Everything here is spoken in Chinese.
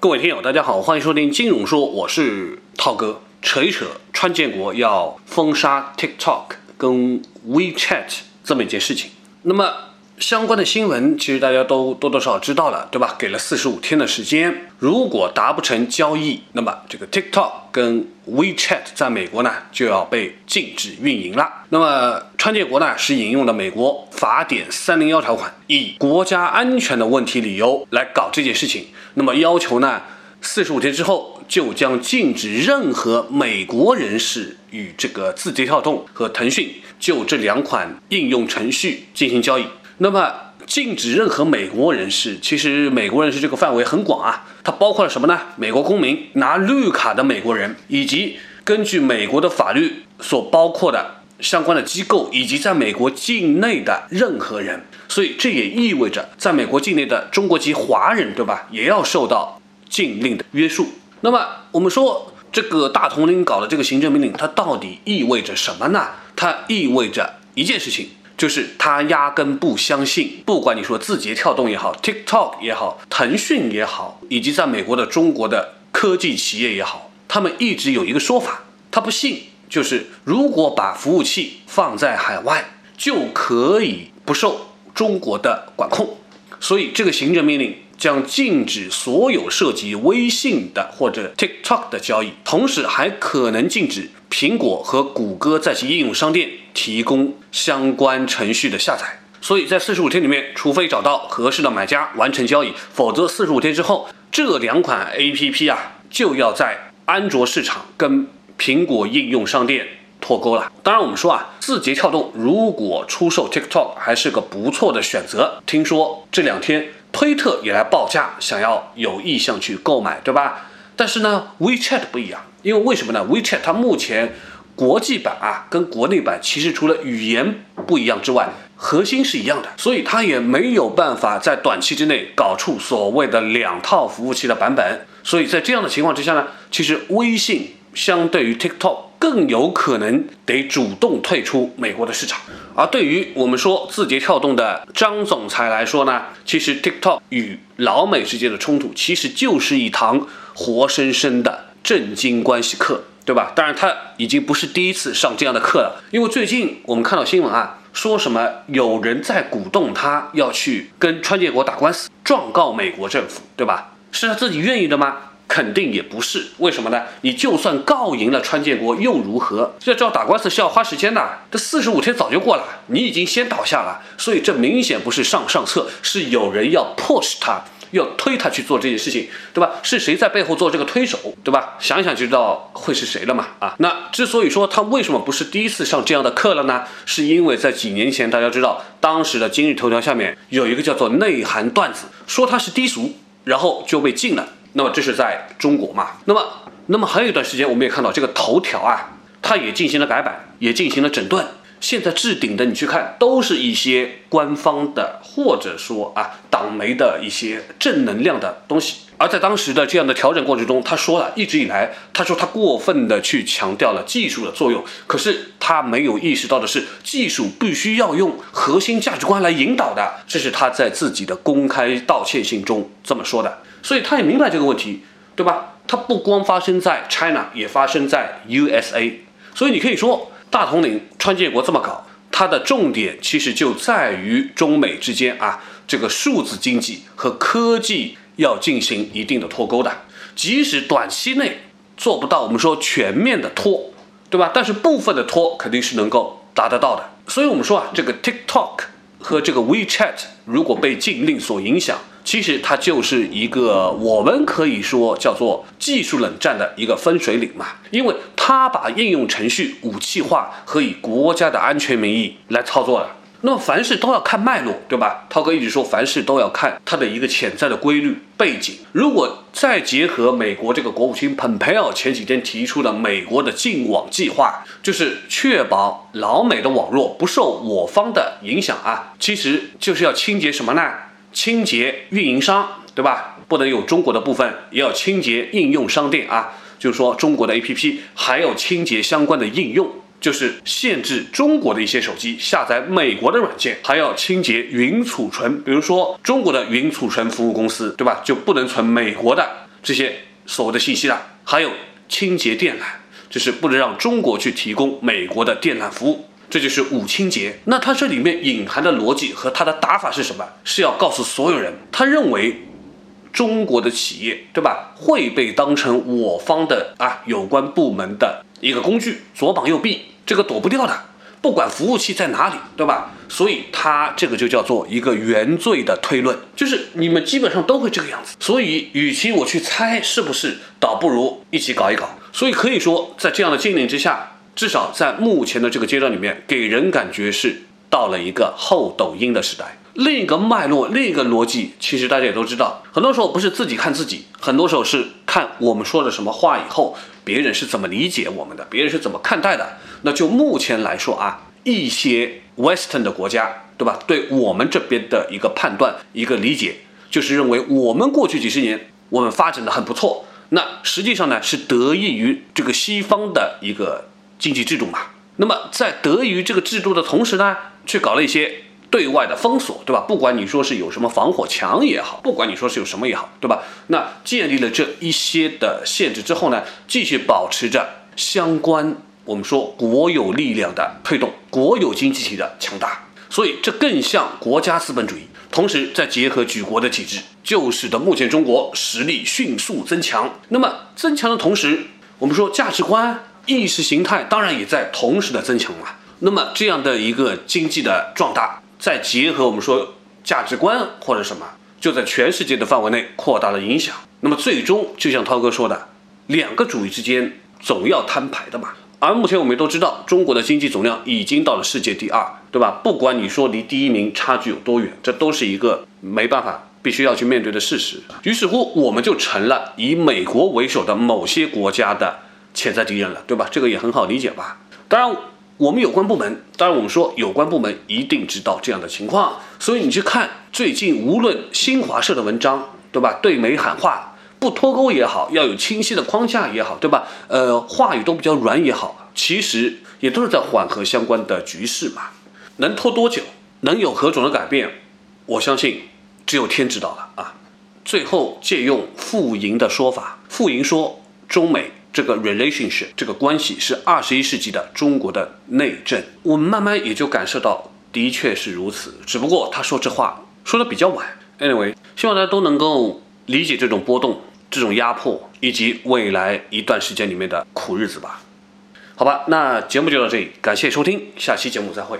各位听友，大家好，欢迎收听金融说，我是涛哥。扯一扯，川建国要封杀 TikTok 跟 WeChat 这么一件事情。那么相关的新闻，其实大家都多多少少知道了，对吧？给了四十五天的时间，如果达不成交易，那么这个 TikTok 跟 WeChat 在美国呢就要被禁止运营了。那么川建国呢是引用了美国法典三零幺条款，以国家安全的问题理由来搞这件事情。那么要求呢，四十五天之后就将禁止任何美国人士与这个字节跳动和腾讯就这两款应用程序进行交易。那么，禁止任何美国人士，其实美国人士这个范围很广啊，它包括了什么呢？美国公民、拿绿卡的美国人，以及根据美国的法律所包括的相关的机构，以及在美国境内的任何人。所以这也意味着，在美国境内的中国籍华人，对吧，也要受到禁令的约束。那么，我们说这个大统领搞的这个行政命令，它到底意味着什么呢？它意味着一件事情。就是他压根不相信，不管你说字节跳动也好，TikTok 也好，腾讯也好，以及在美国的中国的科技企业也好，他们一直有一个说法，他不信，就是如果把服务器放在海外，就可以不受中国的管控。所以这个行政命令将禁止所有涉及微信的或者 TikTok 的交易，同时还可能禁止苹果和谷歌在其应用商店。提供相关程序的下载，所以在四十五天里面，除非找到合适的买家完成交易，否则四十五天之后，这两款 APP 啊就要在安卓市场跟苹果应用商店脱钩了。当然，我们说啊，字节跳动如果出售 TikTok 还是个不错的选择。听说这两天推特也来报价，想要有意向去购买，对吧？但是呢，WeChat 不一样，因为为什么呢？WeChat 它目前。国际版啊，跟国内版其实除了语言不一样之外，核心是一样的，所以它也没有办法在短期之内搞出所谓的两套服务器的版本。所以在这样的情况之下呢，其实微信相对于 TikTok 更有可能得主动退出美国的市场。而对于我们说字节跳动的张总裁来说呢，其实 TikTok 与老美之间的冲突其实就是一堂活生生的震惊关系课。对吧？当然，他已经不是第一次上这样的课了。因为最近我们看到新闻啊，说什么有人在鼓动他要去跟川建国打官司，状告美国政府，对吧？是他自己愿意的吗？肯定也不是。为什么呢？你就算告赢了川建国又如何？这要打官司是要花时间的，这四十五天早就过了，你已经先倒下了。所以这明显不是上上策，是有人要 push 他。要推他去做这件事情，对吧？是谁在背后做这个推手，对吧？想想就知道会是谁了嘛。啊，那之所以说他为什么不是第一次上这样的课了呢？是因为在几年前，大家知道当时的今日头条下面有一个叫做内涵段子，说他是低俗，然后就被禁了。那么这是在中国嘛？那么，那么还有一段时间，我们也看到这个头条啊，它也进行了改版，也进行了整顿。现在置顶的，你去看，都是一些官方的，或者说啊党媒的一些正能量的东西。而在当时的这样的调整过程中，他说了一直以来，他说他过分的去强调了技术的作用，可是他没有意识到的是，技术必须要用核心价值观来引导的。这是他在自己的公开道歉信中这么说的。所以他也明白这个问题，对吧？他不光发生在 China，也发生在 USA。所以你可以说。大统领川建国这么搞，它的重点其实就在于中美之间啊，这个数字经济和科技要进行一定的脱钩的。即使短期内做不到，我们说全面的脱，对吧？但是部分的脱肯定是能够达得到的。所以我们说啊，这个 TikTok 和这个 WeChat 如果被禁令所影响，其实它就是一个我们可以说叫做技术冷战的一个分水岭嘛，因为它把应用程序武器化和以国家的安全名义来操作了。那么凡事都要看脉络，对吧？涛哥一直说凡事都要看它的一个潜在的规律背景。如果再结合美国这个国务卿蓬佩奥前几天提出的美国的禁网计划，就是确保老美的网络不受我方的影响啊，其实就是要清洁什么呢？清洁运营商，对吧？不能有中国的部分，也要清洁应用商店啊。就是说，中国的 APP 还要清洁相关的应用，就是限制中国的一些手机下载美国的软件，还要清洁云储存。比如说，中国的云储存服务公司，对吧？就不能存美国的这些所谓的信息了，还有清洁电缆，就是不能让中国去提供美国的电缆服务，这就是五清洁。那它这里面隐含的逻辑和它的打法是什么？是要告诉所有人，他认为中国的企业，对吧，会被当成我方的啊有关部门的一个工具，左膀右臂，这个躲不掉的。不管服务器在哪里，对吧？所以它这个就叫做一个原罪的推论，就是你们基本上都会这个样子。所以，与其我去猜是不是，倒不如一起搞一搞。所以可以说，在这样的禁令之下，至少在目前的这个阶段里面，给人感觉是到了一个后抖音的时代。另一个脉络，另一个逻辑，其实大家也都知道，很多时候不是自己看自己，很多时候是看我们说了什么话以后，别人是怎么理解我们的，别人是怎么看待的。那就目前来说啊，一些 Western 的国家，对吧？对我们这边的一个判断、一个理解，就是认为我们过去几十年我们发展的很不错。那实际上呢，是得益于这个西方的一个经济制度嘛。那么在得益于这个制度的同时呢，去搞了一些。对外的封锁，对吧？不管你说是有什么防火墙也好，不管你说是有什么也好，对吧？那建立了这一些的限制之后呢，继续保持着相关我们说国有力量的推动，国有经济体的强大，所以这更像国家资本主义。同时再结合举国的体制，就使得目前中国实力迅速增强。那么增强的同时，我们说价值观、意识形态当然也在同时的增强嘛。那么这样的一个经济的壮大。再结合我们说价值观或者什么，就在全世界的范围内扩大了影响。那么最终，就像涛哥说的，两个主义之间总要摊牌的嘛。而目前我们都知道，中国的经济总量已经到了世界第二，对吧？不管你说离第一名差距有多远，这都是一个没办法必须要去面对的事实。于是乎，我们就成了以美国为首的某些国家的潜在敌人了，对吧？这个也很好理解吧？当然。我们有关部门，当然我们说有关部门一定知道这样的情况，所以你去看最近无论新华社的文章，对吧？对美喊话，不脱钩也好，要有清晰的框架也好，对吧？呃，话语都比较软也好，其实也都是在缓和相关的局势嘛。能拖多久，能有何种的改变，我相信只有天知道了啊。最后借用傅莹的说法，傅莹说中美。这个 relationship 这个关系是二十一世纪的中国的内政，我们慢慢也就感受到，的确是如此。只不过他说这话说的比较晚。Anyway，希望大家都能够理解这种波动、这种压迫，以及未来一段时间里面的苦日子吧。好吧，那节目就到这里，感谢收听，下期节目再会。